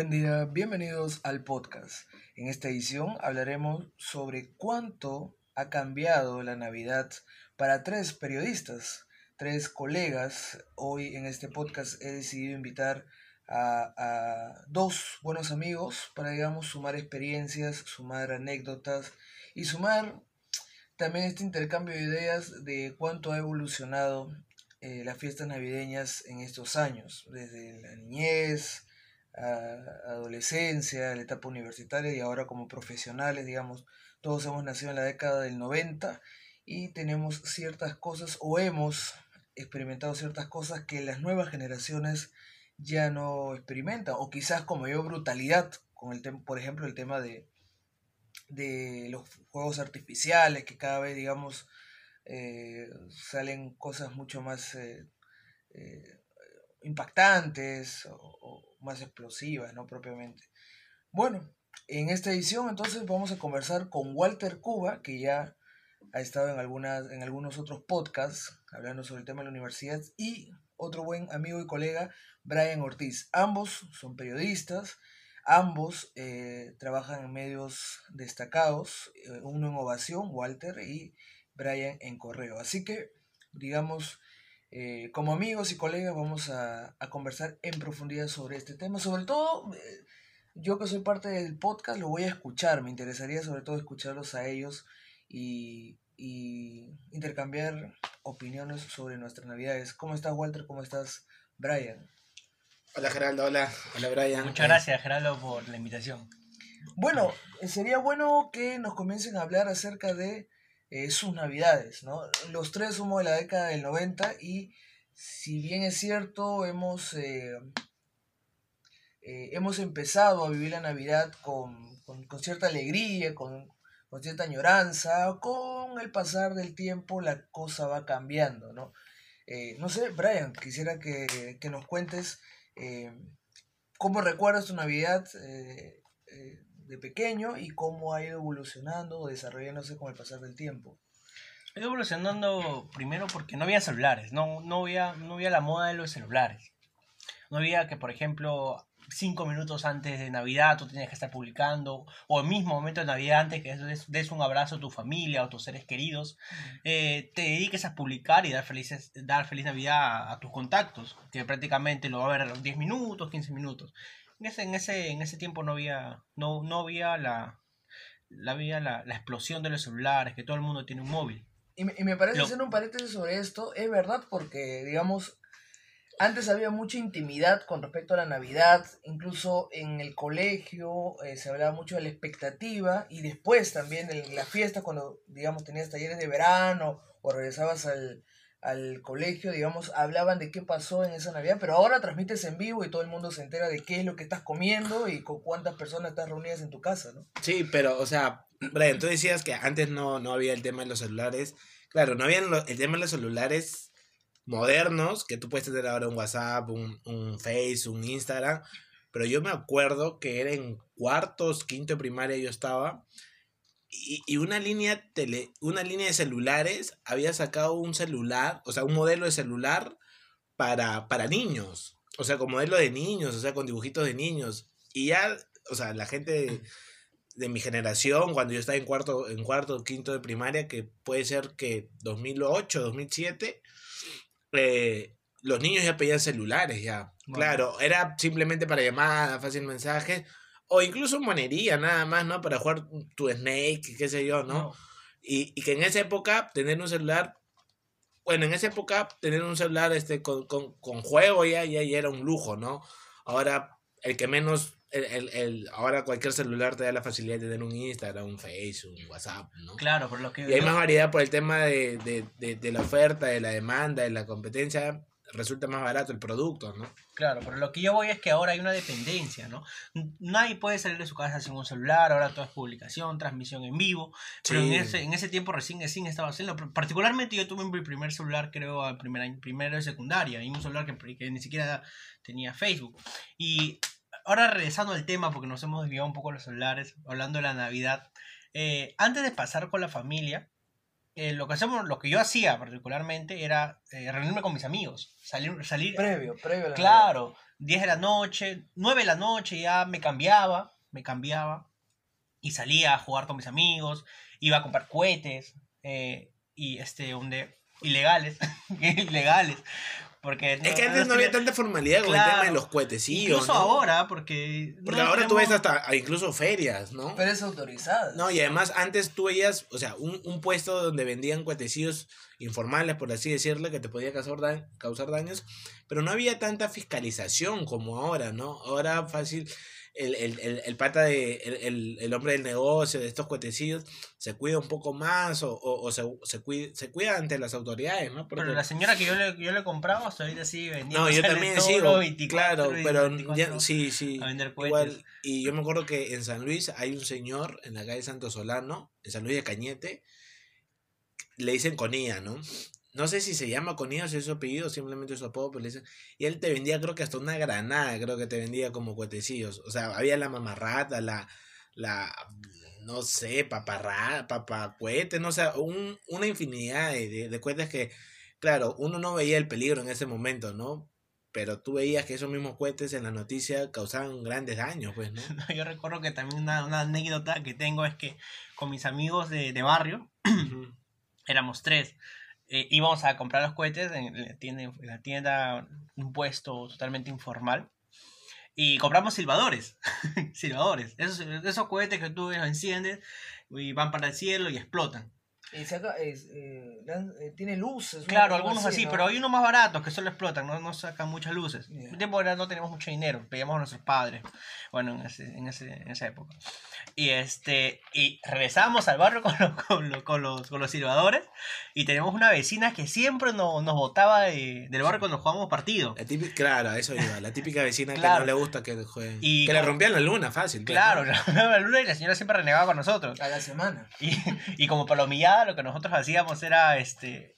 Buen día, bienvenidos al podcast. En esta edición hablaremos sobre cuánto ha cambiado la Navidad para tres periodistas, tres colegas. Hoy en este podcast he decidido invitar a, a dos buenos amigos para, digamos, sumar experiencias, sumar anécdotas y sumar también este intercambio de ideas de cuánto ha evolucionado eh, las fiestas navideñas en estos años, desde la niñez, a adolescencia, la etapa universitaria y ahora como profesionales, digamos, todos hemos nacido en la década del 90 y tenemos ciertas cosas o hemos experimentado ciertas cosas que las nuevas generaciones ya no experimentan o quizás como yo brutalidad con el por ejemplo, el tema de de los juegos artificiales que cada vez digamos eh, salen cosas mucho más eh, eh, impactantes o, más explosivas, ¿no? Propiamente. Bueno, en esta edición entonces vamos a conversar con Walter Cuba, que ya ha estado en, algunas, en algunos otros podcasts hablando sobre el tema de la universidad, y otro buen amigo y colega, Brian Ortiz. Ambos son periodistas, ambos trabajan en medios destacados, uno en Ovación, Walter, y Brian en correo. Así que, digamos, eh, como amigos y colegas vamos a, conversar en profundidad sobre este tema. Sobre todo, eh, yo que soy parte del podcast lo voy a escuchar. Me interesaría sobre todo escucharlos a ellos y, intercambiar opiniones sobre nuestras navidades. ¿Cómo estás, Walter? ¿Cómo estás, Brian? Hola, Geraldo. Hola. Hola, Brian. Muchas gracias, Geraldo, por la invitación. Bueno, sería bueno que nos comiencen a hablar acerca de eh, sus navidades, ¿no? Los tres somos de la década del 90 y si bien es cierto, hemos, eh, eh, hemos empezado a vivir la Navidad con, cierta alegría, con, cierta añoranza, con el pasar del tiempo la cosa va cambiando, ¿no? no sé, Brian, quisiera que, que nos cuentes cómo recuerdas tu Navidad de pequeño y cómo ha ido evolucionando o desarrollándose con el pasar del tiempo. Ha ido evolucionando primero porque no había celulares, no, no, había, no había la moda de los celulares. No había que, por ejemplo, cinco minutos antes de Navidad tú tenías que estar publicando, o el mismo momento de Navidad antes que des, un abrazo a tu familia o a tus seres queridos, eh, te dediques a publicar y dar, felices, dar feliz Navidad a, tus contactos, que prácticamente lo va a ver a los 10 minutos, 15 minutos en ese, en ese, en ese tiempo no había, no, no había la, la, la, la, explosión de los celulares, que todo el mundo tiene un móvil. Y me, y me parece hacer un paréntesis sobre esto, es verdad, porque, digamos, antes había mucha intimidad con respecto a la Navidad, incluso en el colegio eh, se hablaba mucho de la expectativa y después también en la fiesta, cuando, digamos, tenías talleres de verano o regresabas al, al colegio, digamos, hablaban de qué pasó en esa Navidad, pero ahora transmites en vivo y todo el mundo se entera de qué es lo que estás comiendo y con cuántas personas estás reunidas en tu casa, ¿no? Sí, pero, o sea, Brian, tú decías que antes no, no había el tema de los celulares. Claro, no había el tema de los celulares modernos, que tú puedes tener ahora un WhatsApp, un, un Face, un Instagram, pero yo me acuerdo que era en cuartos, quinto primaria yo estaba, y, una línea tele, una línea de celulares había sacado un celular, o sea, un modelo de celular para, para niños. O sea, con modelo de niños, o sea, con dibujitos de niños. Y ya, o sea, la gente de, mi generación, cuando yo estaba en cuarto, en cuarto, quinto de primaria, que puede ser que 2008, 2007, eh, los niños ya pedían celulares, ya. Claro, era simplemente para llamadas, fácil mensajes, o incluso monería nada más, ¿no? Para jugar tu Snake, qué sé yo, ¿no? Y, y, que en esa época tener un celular, bueno, en esa época tener un celular este, con, con, con juego ya, ya, ya, era un lujo, ¿no? Ahora, el que menos, el, el, el, ahora cualquier celular te da la facilidad de tener un Instagram, un Facebook, un WhatsApp, ¿no? Claro, por lo que... Y hay más variedad por el tema de, de, de, de la oferta, de la demanda, de la competencia resulta más barato el producto, ¿no? Claro, pero lo que yo voy es que ahora hay una dependencia, ¿no? Nadie puede salir de su casa sin un celular, ahora todo es publicación, transmisión en vivo, pero en ese, en ese tiempo recién, recién estaba haciendo, particularmente yo tuve mi primer celular creo al primer año, primero de secundaria, y un celular que, que ni siquiera tenía Facebook. Y ahora regresando al tema, porque nos hemos desviado un poco los celulares, hablando de la Navidad, eh, antes de pasar con la familia, eh, lo que hacemos, lo que yo hacía particularmente era eh, reunirme con mis amigos, salir, salir Previo, previo a la Claro, 10 de la noche, 9 de la noche ya me cambiaba, me cambiaba y salía a jugar con mis amigos, iba a comprar cohetes eh, y este, donde ilegales, ilegales, porque Es que antes no había tanta formalidad con el tema de los cohetecillos. incluso ¿no? ahora, porque Porque no ahora tú ves hasta incluso ferias, ¿no? Pero es autorizada. No, y además antes tú veías, o sea, un, un puesto donde vendían cuetecillos informales, por así decirlo, que te podía causar, da- causar daños, pero no había tanta fiscalización como ahora, ¿no? Ahora fácil, el, el, el, el pata de, el, el, el hombre del negocio de estos cuetecillos se cuida un poco más o, o, o se, se, cuida, se cuida ante las autoridades, ¿no? Porque- Pero la señora que yo le, yo le compraba hasta ahorita sigue vendiendo. no, yo también sigo, los 24, claro, pero 24 ya, sí, sí, a vender igual, y yo me acuerdo que en San Luis hay un señor en la calle Santo Solano, en San Luis de Cañete, le dicen Conía, ¿no? No sé si se llama Conía o si es su apellido, simplemente es su apodo, pero le dicen, y él te vendía creo que hasta una granada, creo que te vendía como cuetecillos, o sea, había la mamarrata, la, la, no sé, paparra, papacuete, no sé, un, una infinidad de, de, de cohetes que, claro, uno no veía el peligro en ese momento, ¿no? Pero tú veías que esos mismos cohetes en la noticia causaban grandes daños, pues, ¿no? Yo recuerdo que también una, una anécdota que tengo es que con mis amigos de, de barrio, éramos tres, eh, íbamos a comprar los cohetes en la tienda, en la tienda, un puesto totalmente informal, y compramos silbadores, silbadores, esos, esos cohetes que tú enciendes y van para el cielo y explotan. Y saca, es, eh, eh, tiene luces. Claro, algunos así, ¿no? pero hay unos más baratos que solo explotan, no, no sacan muchas luces. En tiempo era no teníamos mucho dinero, pedíamos a nuestros padres, bueno, en, ese, en, ese, en esa época. Y este y regresamos al barrio con, los con, los con, los, con los silbadores y tenemos una vecina que siempre nos, nos botaba de- del barrio cuando jugábamos partido. La típica, claro, eso iba, la típica vecina que Claro. no le gusta que jueguen. Y que le rompían la luna, fácil. pues, Claro, ¿no? la luna y la señora siempre renegaba con nosotros. A la semana. Y, y como lo que nosotros hacíamos era, este,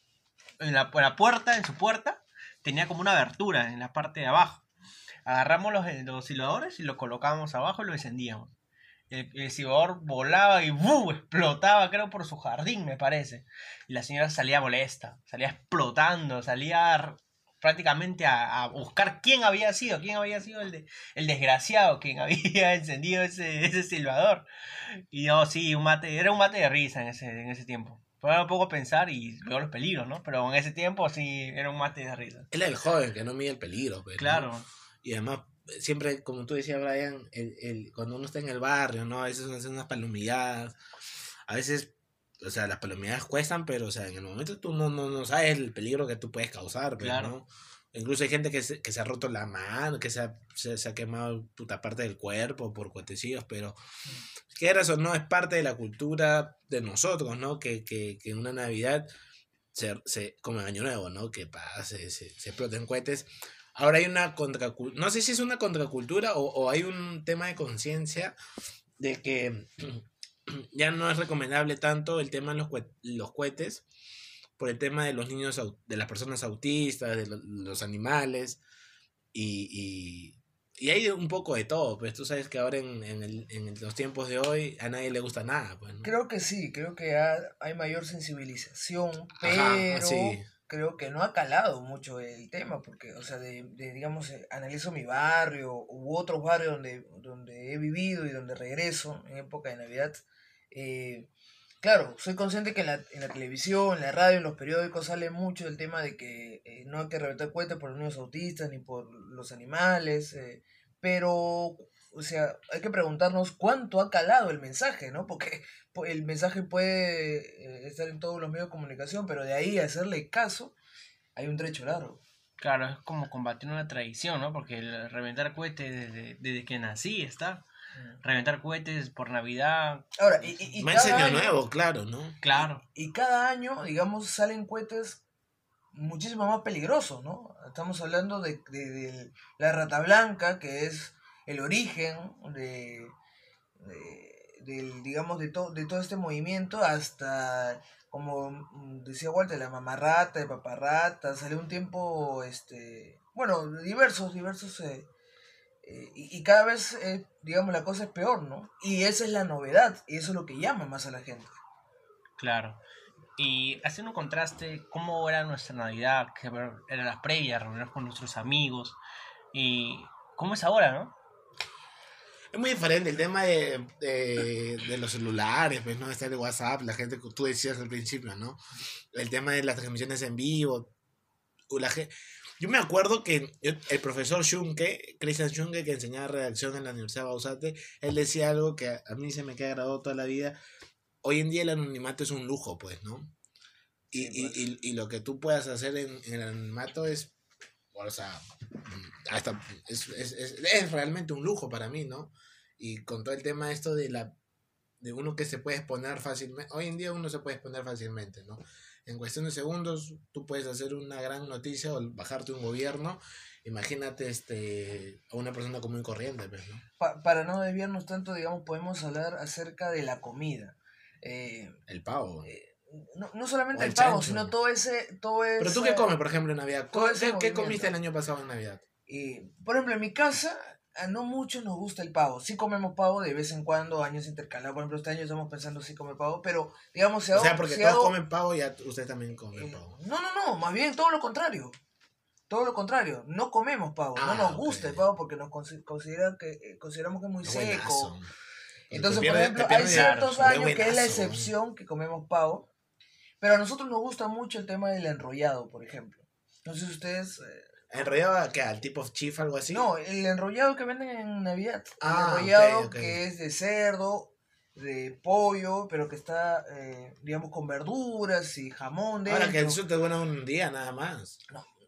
en la, puerta, en su puerta, tenía como una abertura en la parte de abajo. Agarramos los, eh, los silbadores y los colocábamos abajo y lo encendíamos. El, el silbador volaba y ¡bu! explotaba, creo, por su jardín, me parece. Y la señora salía molesta, salía explotando, salía prácticamente a, a buscar quién había sido, quién había sido el, de- el desgraciado, quien había encendido ese, ese silbador. Y no, sí, un mate, era un mate de risa en ese, en ese tiempo. Pero me pongo a pensar y veo los peligros, ¿no? Pero en ese tiempo sí era un mate de risa. Él es el joven que no mide el peligro, pues, ¿no? Claro, Y además, siempre, como tú decías, Brian, el, el, cuando uno está en el barrio, ¿no? A veces uno hace unas palomilladas. A veces, o sea, las palomilladas cuestan, pero, o sea, en el momento tú no, no, no sabes el peligro que tú puedes causar, pues, Claro. ¿no? Incluso hay gente que se, que se ha roto la mano, que se ha, se, se ha quemado puta parte del cuerpo por cuetecillos, pero quieras o no, es parte de la cultura de nosotros, ¿no? Que, que, que en una Navidad, se, se, como en Año Nuevo, ¿no? Que pase, se, se exploten cohetes. Ahora hay una contracultura, no sé si es una contracultura o, o hay un tema de conciencia de que ya no es recomendable tanto el tema de los, los cohetes por el tema de los niños, de las personas autistas, de lo- los animales y, y, y hay un poco de todo, pues tú sabes que ahora en, en, el- en los tiempos de hoy a nadie le gusta nada, pues, ¿no? Creo que sí, creo que ha- hay mayor sensibilización, Ajá, pero sí. Creo que no ha calado mucho el tema, porque, o sea, de, de, digamos, eh, analizo mi barrio u otros barrios donde, donde he vivido y donde regreso en época de Navidad. eh, claro, soy consciente que en la, en la televisión, en la radio, en los periódicos sale mucho el tema de que eh, no hay que reventar cohetes por los niños autistas ni por los animales, pero o sea, hay que preguntarnos cuánto ha calado el mensaje, ¿no? Porque pu- el mensaje puede eh, estar en todos los medios de comunicación, pero de ahí a hacerle caso hay un trecho largo. claro, es como combatir una tradición, ¿no? Porque el reventar cohetes desde, desde que nací está. Reventar cohetes por Navidad, Ahora, y, y, y Más cada año nuevo, claro, ¿no? claro. y cada año, digamos, salen cohetes muchísimo más peligrosos, ¿no? Estamos hablando de, de- de la rata blanca, que es el origen de, de- del, digamos, de, to- de todo este movimiento hasta, como decía Walter, la mamarrata, de paparrata, salió un tiempo, este, bueno, diversos, diversos, eh, eh, y, y cada vez, eh, digamos, la cosa es peor, ¿no? Y esa es la novedad, y eso es lo que llama más a la gente. Claro. y haciendo un contraste, cómo era nuestra Navidad, que eran las previas, reunirnos con nuestros amigos, y cómo es ahora, ¿no? Es muy diferente el tema de, de, de los celulares, pues, ¿no? Está el WhatsApp, la gente, tú decías al principio, ¿no? El tema de las transmisiones en vivo. o La gente, yo me acuerdo que el profesor Schunke, Christian Schunke, que enseñaba redacción en la Universidad de Bausate, él decía algo que a, a mí se me queda grabado toda la vida. Hoy en día el anonimato es un lujo, pues, ¿no? Y, Sí, pues. y, y, y lo que tú puedas hacer en, en el anonimato es, o sea, hasta es, es, es, es realmente un lujo para mí, ¿no? Y con todo el tema esto de la de uno que se puede exponer fácilmente, hoy en día uno se puede exponer fácilmente, ¿no? En cuestión de segundos tú puedes hacer una gran noticia o bajarte un gobierno, imagínate este a una persona común y corriente, pues, ¿no? Pa- para no desviarnos tanto, digamos, podemos hablar acerca de la comida. Eh, El pavo. eh, no, no solamente el, el pavo, chancho. sino todo ese... Todo ese Pero tú qué comes, por ejemplo, en Navidad? ¿Qué, qué comiste el año pasado en Navidad? Y, por ejemplo, en mi casa, a no muchos nos gusta el pavo. Sí comemos pavo de vez en cuando, años intercalados. Por ejemplo, este año estamos pensando si comer pavo, pero digamos, si O sea, porque todos hago- comen pavo y ya ustedes también comen eh, pavo. No, no, no, más bien todo lo contrario. Todo lo contrario, no comemos pavo, no Ah, nos ok. gusta el pavo porque nos consi- considera que, eh, consideramos que es muy seco. Entonces, Te por pierde- ejemplo, hay pierde- ciertos años que es la excepción que comemos pavo, pero a nosotros nos gusta mucho el tema del enrollado, por ejemplo. No sé si ustedes... eh, ¿Enrollado qué? ¿Al tipo of chief algo así? No, el enrollado que venden en Navidad. Ah, el enrollado ok, ok. que es de cerdo, de pollo, pero que está, eh, digamos, con verduras y jamón Ahora dentro. que eso te dura un día nada más.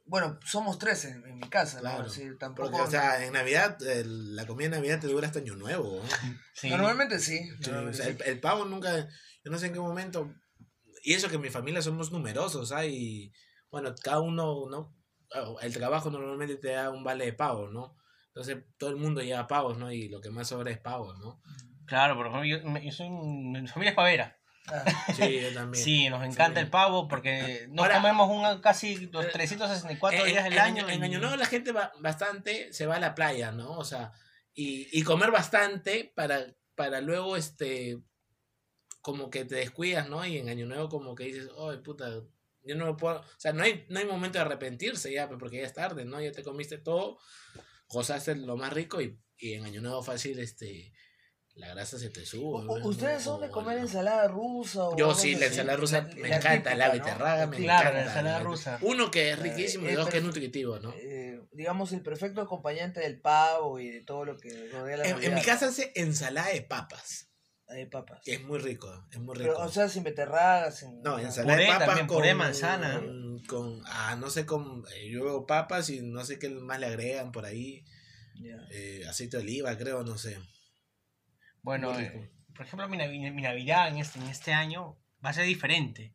Bueno, somos tres en, en mi casa, Claro. ¿no? Así, tampoco... Porque, o sea, en Navidad, el- la comida de Navidad te dura hasta Año Nuevo. ¿no? Sí. Normalmente sí. Sí, o normalmente sea, el, sí. el pavo nunca, yo no sé en qué momento, y eso que en mi familia somos numerosos, hay, bueno, cada uno, ¿no? Ah, El trabajo normalmente te da un vale de pavo, ¿no? Entonces todo el mundo lleva pavos, ¿no? Y lo que más sobra es pavo, ¿no? Claro, por ejemplo, yo, me- yo soy un- mi familia es pavera. Ah, Sí, yo también. Sí, nos encanta Sí. el pavo porque nos Ahora- comemos un, casi los Eh, 364 En- días del en, año. En Año Nuevo la gente va bastante, se va a la playa, ¿no? O sea, y, y comer bastante para, para luego, este, como que te descuidas, ¿no? Y en Año Nuevo como que dices, ay, puta, yo no me puedo, o sea, no hay, no hay momento de arrepentirse ya, porque ya es tarde, ¿no? Ya te comiste todo, gozaste lo más rico y, y en Año Nuevo fácil, este, la grasa se te sube. ¿no? ¿Ustedes son de comer la- ensalada rusa? O Yo sí, la ensalada rusa La- me la encanta, la típica, ¿no? beterraga me Claro, encanta. la ensalada rusa. Uno que es Eh, riquísimo y es dos que es nutritivo, ¿no? Eh, digamos, el perfecto acompañante del pavo y de todo lo que rodea la En, en mi casa hace ensalada de papas, Hay papas. que es muy rico, es muy rico. Pero, o sea, sin beterragas, sin... no, ensalada Puré de papas también, con, puré de manzana. con, ah, no sé, con, eh, yo veo papas y no sé qué más le agregan por ahí, eh, aceite de oliva, creo, no sé. Bueno, eh, por ejemplo, mi, Navi- mi Navidad en este, en este año va a ser diferente.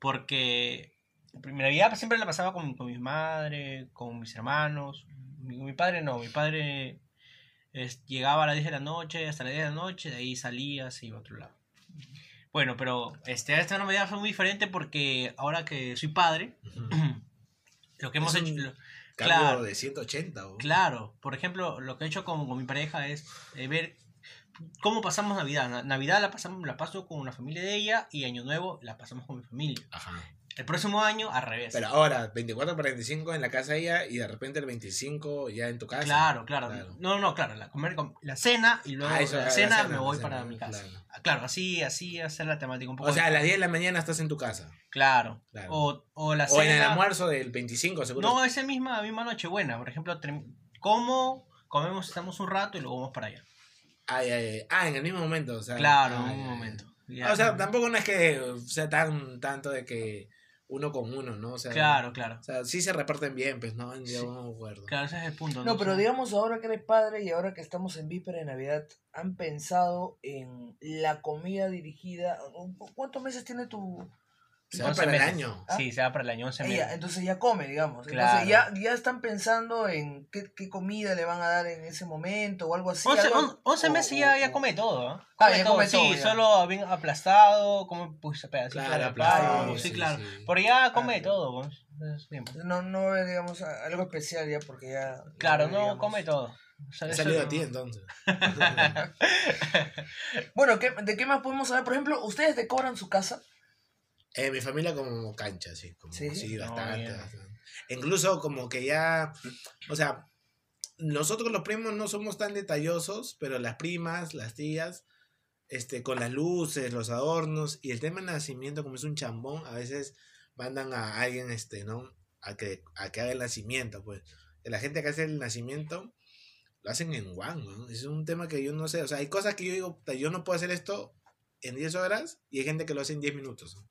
Porque mi Navidad siempre la pasaba con, con mi madre, con mis hermanos. Mi, mi padre no, mi padre es- llegaba a las 10 de la noche, hasta las 10 de la noche, de ahí salía, se iba a otro lado. Bueno, pero este, esta Navidad fue muy diferente porque ahora que soy padre, Ujú. lo que hemos hecho... lo- Cambio Claro. de 180. ¿o? Claro, por ejemplo, lo que he hecho con, con mi pareja es eh, ver cómo pasamos Navidad. Na- Navidad la pasamos, la paso con la familia de ella y Año Nuevo la pasamos con mi familia. Ajá. El próximo año al revés. Pero ahora, 24 para 25 en la casa de ella y de repente el 25 ya en tu casa. claro, claro, Claro. No, no, claro. La, comer, la cena y luego Ah, eso, la la cena cena, me voy cena, para mi casa. claro. Ah, Claro, así, así hacer la temática un poco. O sea, a las 10 de la mañana estás en tu casa. Claro. Claro. O, o la O en el almuerzo del 25, seguro. No, esa misma, misma Nochebuena. Por ejemplo, como, comemos, estamos un rato y luego vamos para allá. Ay, ay, ay. Ah, en el mismo momento. O sea, Claro, en un ay. momento. Ah, Ya. O sea, tampoco no es que sea tan tanto de que uno con uno, ¿no? O sea, Claro, claro. O sea, sí se reparten bien, pues, ¿no? Yo no me acuerdo. Claro, ese es el punto. No, pero O sea, digamos, ahora que eres padre y ahora que estamos en víspera de Navidad, ¿han pensado en la comida dirigida? ¿Cu- ¿Cuántos meses tiene tu...? Se va 11 para el año. ¿Ah? Sí, se va para el año 11 meses. Ella, entonces ya come, digamos. Claro. Entonces ya, ya están pensando en qué, qué comida le van a dar en ese momento o algo así. 11, algo- on- 11 o- meses o- ya, ya come todo, ¿ah? Ah, Come ya todo, come sí, todo, ya. solo bien aplastado, come pues pedacitos Claro, de aplastado, sí, sí, claro. sí. Pero ya come Ah, todo, bien, pues. No, no digamos, algo especial ya porque ya... Claro, no, digamos. come todo. O sea, He eso salido no- a ti entonces. Bueno, ¿qué- ¿de qué más podemos saber? Por ejemplo, ¿ustedes decoran su casa? En mi familia como cancha, sí. Como, Sí. bastante. Incluso como que ya, o sea, nosotros los primos no somos tan detallosos, pero las primas, las tías, este, con las luces, los adornos y el tema del nacimiento, como es un chambón, a veces mandan a alguien, este, ¿no? A que, a que haga el nacimiento, pues. La gente que hace el nacimiento lo hacen en one, ¿no? Es un tema que yo no sé, o sea, hay cosas que yo digo, "Puta, yo no puedo hacer esto en 10 horas y hay gente que lo hace en 10 minutos. ¿no?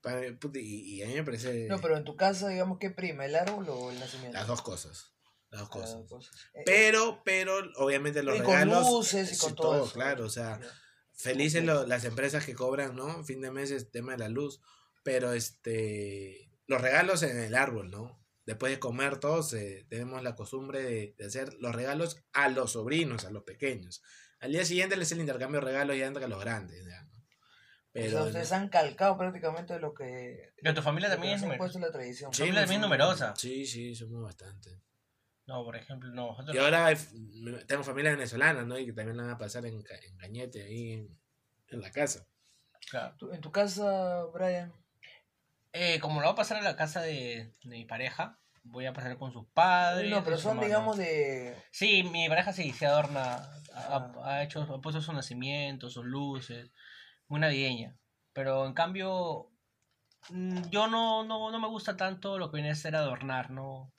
Para- puta, y, y a mí me parece No, pero en tu casa, digamos, ¿qué prima? ¿El árbol o el nacimiento? las dos cosas. Las dos cosas. dos cosas. Eh, Pero, pero, obviamente los y con regalos. luces y con sí, todo, eso. claro, o sea, Ya. felices lo- las empresas que cobran, ¿no? Fin de mes es tema de la luz. Pero este. Los regalos en el árbol, ¿no? Después de comer todos, eh, tenemos la costumbre de, de hacer los regalos a los sobrinos, a los pequeños. Al día siguiente les el intercambio de regalos ya entre los grandes, ya, ¿no? O sea, Pero. ustedes han calcado prácticamente lo que... Pero tu familia también es ha numerosa. la tradición. Sí. familia también numerosa. Sí, sí, somos bastante. No, por ejemplo, no. Nosotros, Y ahora hay- tengo familia venezolana, ¿no? Y que también la van a pasar en, Ca- en Cañete, ahí en, en la casa. claro. ¿Tú- En tu casa, Brian, Eh, como lo voy a pasar a la casa de, de mi pareja, voy a pasar con sus padres. no, pero son, hermanos. digamos, de... Sí, mi pareja sí se adorna, ha, Ah. ha hecho, ha puesto su nacimiento, sus luces, muy navideña. Pero en cambio, mm, yo no, no, no me gusta tanto lo que viene a ser adornar, no.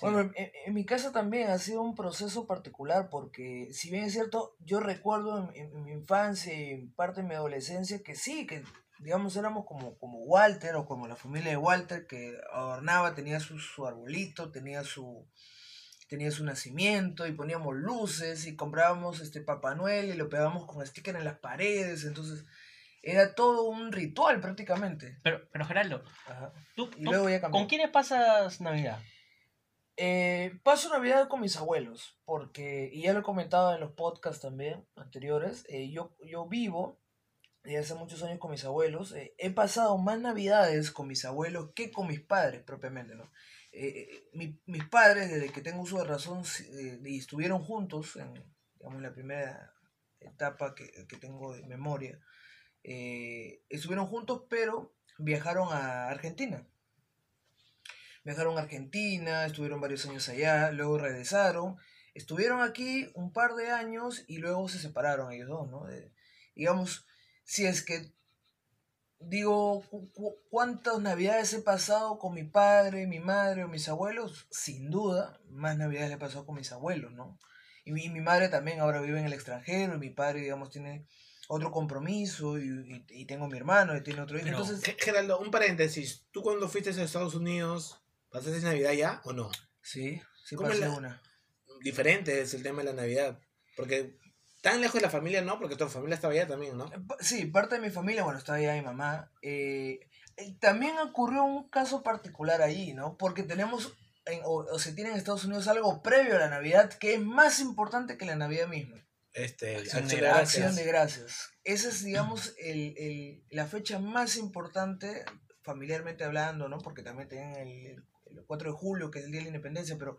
Bueno, en, mi casa también ha sido un proceso particular porque, si bien es cierto, yo recuerdo en mi infancia y en parte de mi adolescencia que sí, que digamos éramos como, como Walter o como la familia de Walter que adornaba, tenía su, su arbolito, tenía su tenía su nacimiento y poníamos luces y comprábamos este Papá Noel y lo pegábamos con sticker en las paredes, entonces era todo un ritual prácticamente. Pero, pero Geraldo. ¿tú, Y tú- luego ya. ¿con quiénes pasas Navidad? Eh, paso Navidad con mis abuelos, porque, y ya lo he comentado en los podcasts también anteriores, eh, yo, yo vivo desde hace muchos años con mis abuelos. eh, he pasado más Navidades con mis abuelos que con mis padres propiamente, ¿no? Eh, mi- mis padres, desde que tengo uso de razón, eh, estuvieron juntos en la primera etapa que, que tengo de memoria, eh, estuvieron juntos, pero viajaron a Argentina. Viajaron a Argentina, estuvieron varios años allá, luego regresaron, estuvieron aquí un par de años y luego se separaron ellos dos, ¿no? Digamos, si es que digo, cu- cu- ¿cuántas navidades he pasado con mi padre, mi madre o mis abuelos? Sin duda, más navidades he pasado con mis abuelos, ¿no? Y mi, mi madre también ahora vive en el extranjero y mi padre, digamos, tiene otro compromiso y, y- y tengo mi hermano y tiene otro hijo. Entonces, Ge- Geraldo, un paréntesis. ¿Tú cuando fuiste a Estados Unidos, pasaste Navidad ya o no? sí, sí ¿Cómo pasé la- una. Diferente es el tema de la Navidad. Porque tan lejos de la familia no, porque tu familia estaba allá también, ¿no? Pa- Sí, parte de mi familia, bueno, estaba allá mi mamá. eh, eh, también ocurrió un caso particular ahí, ¿no? Porque tenemos, en- o, o se tiene en Estados Unidos algo previo a la Navidad que es más importante que la Navidad misma. Este, Acción Acción de Gracias. Acción de Gracias. Esa es, digamos, el, el- la fecha más importante, familiarmente hablando, ¿no? Porque también tienen el, el 4 de julio, que es el Día de la Independencia, pero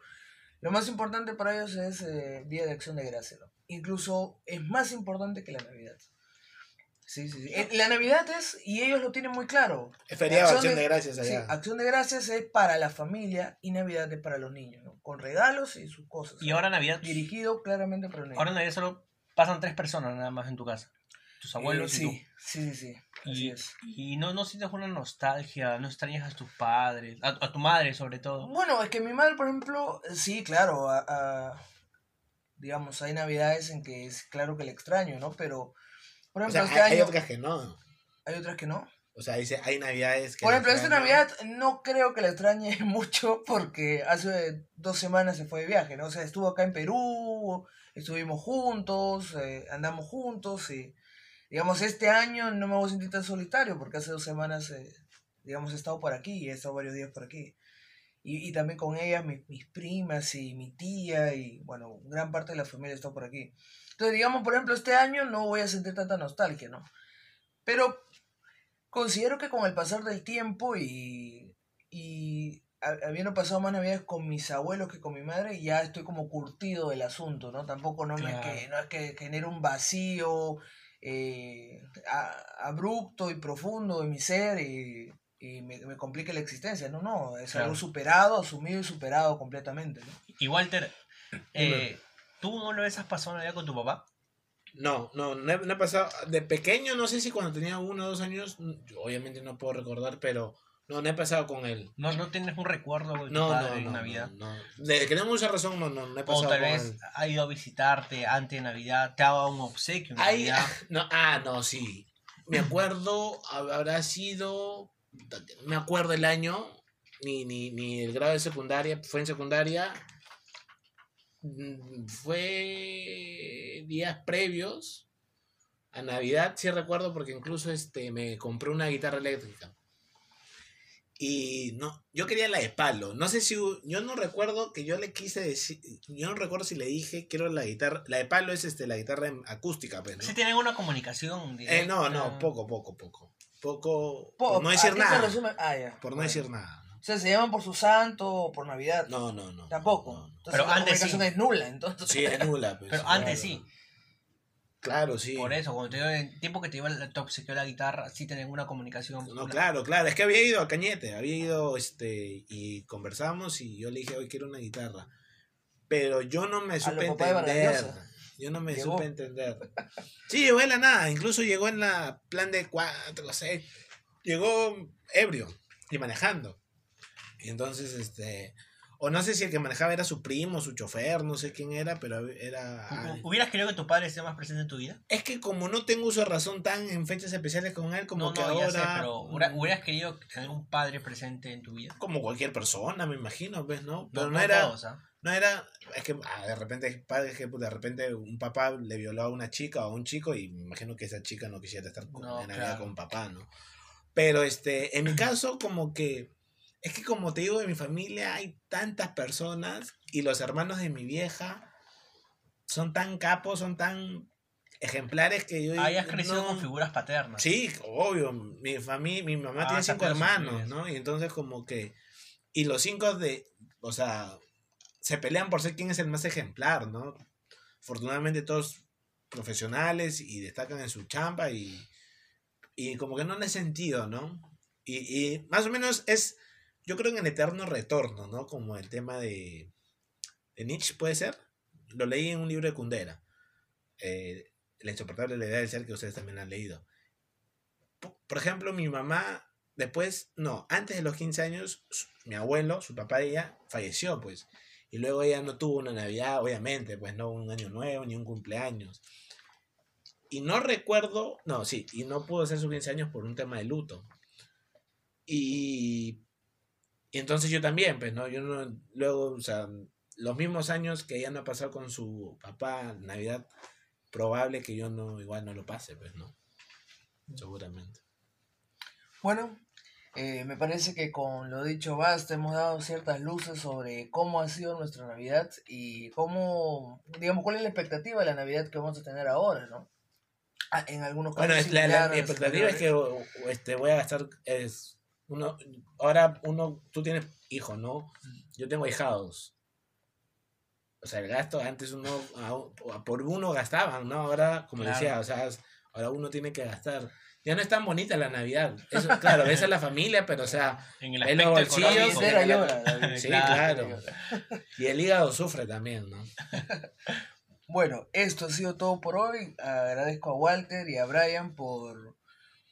lo más importante para ellos es eh, Día de Acción de Gracias, ¿no? Incluso es más importante que la Navidad. Sí, sí, sí. Eh, La Navidad es, y ellos lo tienen muy claro. Es feriado Acción Acción de- de Gracias Sí. Acción de Gracias es para la familia y Navidad es para los niños, ¿no? Con regalos y sus cosas. Y ahora Navidad, Dirigido claramente para los niños. ahora Navidad solo pasan tres personas nada más en tu casa. Tus abuelos Eh, y tú. sí, sí, sí, Y, es. y no, no sientes una nostalgia, no extrañas a tus padres, a, a tu madre sobre todo. Bueno, es que mi madre, por ejemplo, sí, claro, a- a- digamos, hay navidades en que es claro que le extraño, ¿no? Pero, por O ejemplo, sea, este hay, otras que no. hay otras que no. O sea, dice, hay navidades que... Por ejemplo, esta. Navidad no creo que la extrañe mucho porque hace dos semanas se fue de viaje, ¿no? O sea, estuvo acá en Perú, estuvimos juntos, eh, andamos juntos y, digamos, este año no me voy a sentir tan solitario porque hace dos semanas, eh, digamos, he estado por aquí y he estado varios días por aquí. Y, y también con ellas, mis, mis primas y mi tía y, bueno, gran parte de la familia está por aquí. Entonces, digamos, por ejemplo, este año no voy a sentir tanta nostalgia, ¿no? Pero considero que con el pasar del tiempo y, y ha- habiendo pasado más navidades con mis abuelos que con mi madre, ya estoy como curtido del asunto, ¿no? Tampoco no, me es Claro. que, no es que genere un vacío eh, a- abrupto y profundo en mi ser y, y me, me complique la existencia. No, no, es Claro. algo superado, asumido y superado completamente. ¿no? Y Walter, eh, ¿tú no lo ves has pasado Navidad con tu papá? No, no, no he, no he pasado. De pequeño, no sé si cuando tenía uno o dos años, yo obviamente no puedo recordar, pero no, no he pasado con él. ¿No, no tienes un recuerdo de tu No, padre no, en no, Navidad? no, no. Desde que tengo mucha razón, no, no, no he pasado O tal con vez él. ha ido a visitarte antes de Navidad, te ha dado un obsequio en Ay, Navidad. no, ah, no, sí. Me acuerdo, habrá sido. Me acuerdo el año, ni, ni, ni el grado de secundaria, fue en secundaria. mm, Fue días previos a Navidad, sí recuerdo, porque incluso este, me compré una guitarra eléctrica. Y no, yo quería la de palo. No sé si, yo no recuerdo que yo le quise decir, yo no recuerdo si le dije quiero la guitarra, la de palo es este, la guitarra en- acústica, pues, ¿no? ¿Sí tienen una comunicación Eh, directa? no, no, poco, poco, poco. Poco, Po- por no ¿a decir qué se nada. resume? Ah, ya. Por no Bueno. decir nada. ¿no? O sea, se llaman por su santo o por Navidad. No, no, no. Tampoco. no, no. Entonces Pero la antes comunicación sí. es nula, entonces. Sí, es nula. pues, Pero claro. antes sí. Claro, sí. Por eso, cuando te dio el tiempo que te iba el te obsequió la guitarra, sí tienen una comunicación. No, una- claro, claro. Es que había ido a Cañete, había ido este y conversamos y yo le dije, hoy quiero una guitarra. Pero yo no me supe entender. Yo no me Llegó. supe entender. Sí, llegó de la nada. Incluso llegó en la plan de cuatro, no sé. Llegó ebrio y manejando. Y entonces, este. O no sé si el que manejaba era su primo, su chofer, no sé quién era, pero era. ¿Hubieras querido que tu padre esté más presente en tu vida? Es que como no tengo uso de razón tan en fechas especiales con él, como no, que no, ahora. ya sé, pero hubiera- hubieras querido tener un padre presente en tu vida. Como cualquier persona, me imagino, pues, ¿no? Pero no, no era. todos, ¿ah? No era. Es que ah, de repente, padre, que de repente un papá le violó a una chica o a un chico y me imagino que esa chica no quisiera estar con, en Navidad claro. con papá, ¿no? Pero este, en mi caso, como que. Es que como te digo, en mi familia hay tantas personas y los hermanos de mi vieja son tan capos, son tan ejemplares que yo Hayas crecido no- con figuras paternas. Sí, obvio. Mi familia, mi mamá Ah, tiene cinco hermanos. ¿no? Y entonces como que. Y los cinco de. O sea, se pelean por ser quién es el más ejemplar, ¿no? Afortunadamente todos profesionales y destacan en su chamba y. Y como que no le sentido, ¿no? Y, y más o menos es. Yo creo en el eterno retorno, ¿no? Como el tema de. De Nietzsche, puede ser. Lo leí en un libro de Kundera. Eh, la insoportable idea del ser que ustedes también han leído. Por ejemplo, mi mamá, después, no, antes de los 15 años, su- mi abuelo, su papá de ella, falleció, pues. Y luego ella no tuvo una Navidad, obviamente, pues no un año nuevo ni un cumpleaños. Y no recuerdo, no, sí, y no pudo hacer sus 15 años por un tema de luto. Y, y entonces yo también, pues, ¿no? Yo no, luego, o sea, los mismos años que ella no ha pasado con su papá, Navidad, probable que yo no, igual no lo pase, pues, ¿no? Seguramente. Bueno, eh, me parece que con lo dicho basta, hemos dado ciertas luces sobre cómo ha sido nuestra Navidad y cómo, digamos, cuál es la expectativa de la Navidad que vamos a tener ahora, ¿no? Ah, En algunos casos. Bueno, la, expectativa es que este, voy a gastar, es, uno, ahora uno, tú tienes hijos, ¿no? Yo tengo hijados. O sea, el gasto, antes uno, a- por uno gastaban, ¿no? Ahora, como Claro. decía, o sea, ahora uno tiene que gastar. Ya no es tan bonita la Navidad. Eso, claro, ves a la familia, pero o sea, En el En los bolsillos, Sí, claro. y el hígado sufre también, ¿no? Bueno, esto ha sido todo por hoy. Agradezco a Walter y a Brian por,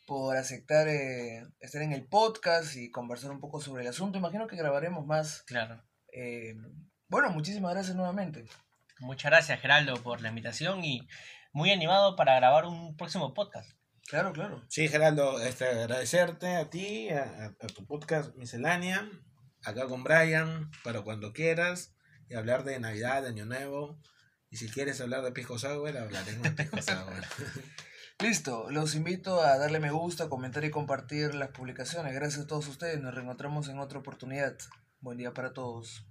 por aceptar eh, estar en el podcast y conversar un poco sobre el asunto. Imagino que grabaremos más. Claro. eh, bueno, muchísimas gracias nuevamente. Muchas gracias, Geraldo, por la invitación y muy animado para grabar un próximo podcast. Claro, claro. Sí, Geraldo, este, agradecerte a ti, a, a- tu podcast Miscelánea, acá con Brian, para cuando quieras, y hablar de Navidad, de Año Nuevo. Y si quieres hablar de Pisco Sour, hablaremos de Pisco Sour. Listo, los invito a darle me gusta, comentar y compartir las publicaciones. Gracias a todos ustedes. Nos reencontramos en otra oportunidad. Buen día para todos.